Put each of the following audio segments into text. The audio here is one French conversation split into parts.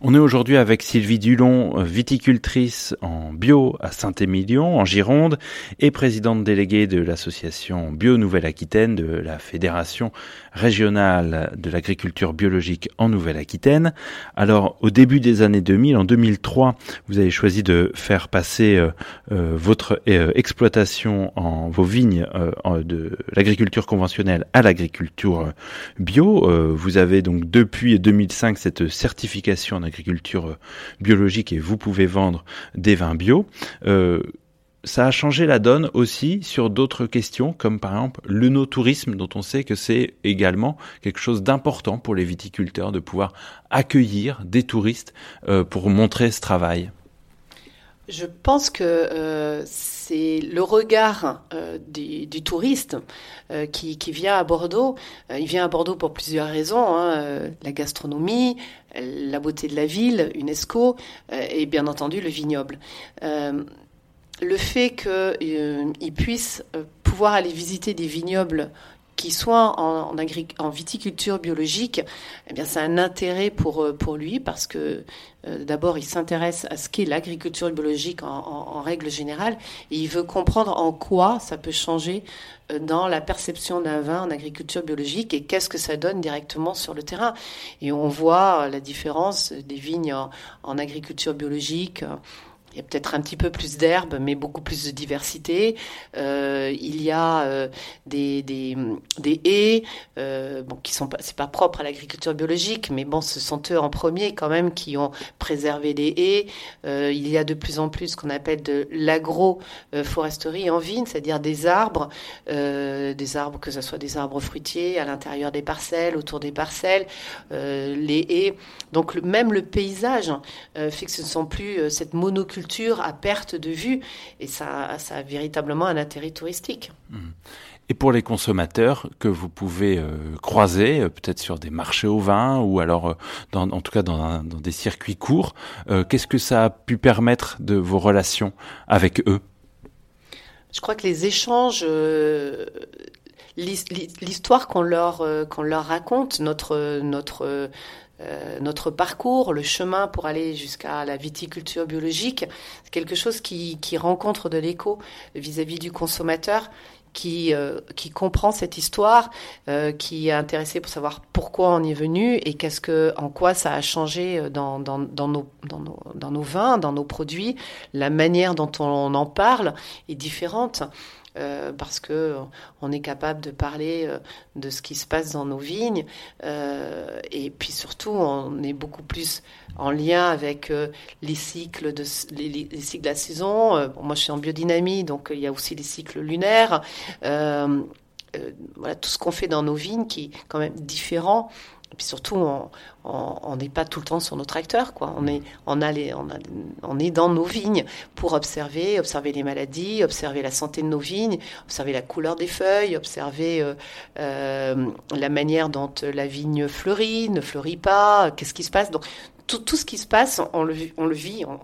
On est aujourd'hui avec Sylvie Dulon, viticultrice en bio à Saint-Émilion, en Gironde, et présidente déléguée de l'association Bio Nouvelle-Aquitaine de la Fédération régionale de l'agriculture biologique en Nouvelle-Aquitaine. Alors, au début des années 2000, en 2003, vous avez choisi de faire passer euh, euh, votre euh, exploitation en vos vignes de l'agriculture conventionnelle à l'agriculture bio. vous avez donc depuis 2005 cette certification en agriculture biologique et vous pouvez vendre des vins bio ça a changé la donne aussi sur d'autres questions, comme par exemple le no-tourisme, dont on sait que c'est également quelque chose d'important pour les viticulteurs de pouvoir accueillir des touristes euh, pour montrer ce travail. Je pense que euh, c'est le regard euh, du, touriste qui, vient à Bordeaux. il vient à Bordeaux pour plusieurs raisons hein, la gastronomie, la beauté de la ville, UNESCO, et bien entendu le vignoble le fait qu'ils euh, puissent euh, pouvoir aller visiter des vignobles qui soient en, viticulture biologique, eh bien, c'est un intérêt pour, euh, pour lui parce que d'abord, il s'intéresse à ce qu'est l'agriculture biologique en, règle générale et il veut comprendre en quoi ça peut changer dans la perception d'un vin en agriculture biologique et qu'est-ce que ça donne directement sur le terrain. Et on voit la différence des vignes en agriculture biologique il y a peut-être un petit peu plus d'herbe, mais beaucoup plus de diversité. Euh, il y a euh, des, des, des, haies, euh, qui sont pas, c'est pas propre à l'agriculture biologique, mais bon, ce sont eux en premier quand même qui ont préservé les haies. Euh, il y a de plus en plus ce qu'on appelle de l'agroforesterie en vigne, c'est-à-dire des arbres, des arbres que ce soit des arbres fruitiers à l'intérieur des parcelles, autour des parcelles, les haies. Donc même le paysage fait que ce ne sont plus cette monoculture culture à perte de vue. Et ça, ça a véritablement un intérêt touristique. Et pour les consommateurs que vous pouvez euh, croiser, euh, peut-être sur des marchés au vin ou alors, euh, dans, en tout cas dans, dans des circuits courts, qu'est-ce que ça a pu permettre de vos relations avec eux? Je crois que les échanges, l'histoire qu'on leur, qu'on leur raconte, notre, notre euh, notre parcours, le chemin pour aller jusqu'à la viticulture biologique, c'est quelque chose qui, rencontre de l'écho vis-à-vis du consommateur qui, euh, qui comprend cette histoire, euh, qui est intéressé pour savoir pourquoi on est venu et qu'est-ce que, en quoi ça a changé dans, dans, nos, dans, nos, dans nos vins, dans nos produits. La manière dont on en parle est différente. Euh, parce que euh, on est capable de parler euh, de ce qui se passe dans nos vignes et puis surtout on est beaucoup plus en lien avec les cycles de les, cycles de la saison. moi je suis en biodynamie donc il y a aussi les cycles lunaires. voilà tout ce qu'on fait dans nos vignes qui est quand même différent et puis surtout, on n'est pas tout le temps sur nos tracteurs, quoi. On est, on est dans nos vignes pour observer, observer les maladies, observer la santé de nos vignes, observer la couleur des feuilles, observer euh, euh, la manière dont la vigne fleurit, ne fleurit pas, qu'est-ce qui se passe. Donc tout, tout, ce qui se passe, on le, on le vit, on,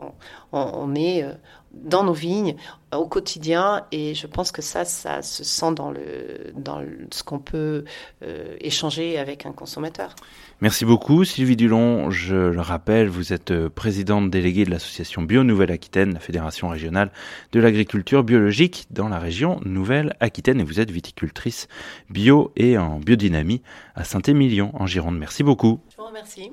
on, est euh, dans nos vignes au quotidien et je pense que ça, ça se sent dans, le, dans ce qu'on peut euh, échanger avec un consommateur. Merci beaucoup Sylvie Dulon. Je le rappelle, vous êtes euh, présidente déléguée de l'association Bio Nouvelle-Aquitaine, la fédération régionale de l'agriculture biologique dans la région Nouvelle-Aquitaine et vous êtes viticultrice bio et en biodynamie à Saint-Émilion en Gironde. Merci beaucoup. Je vous remercie.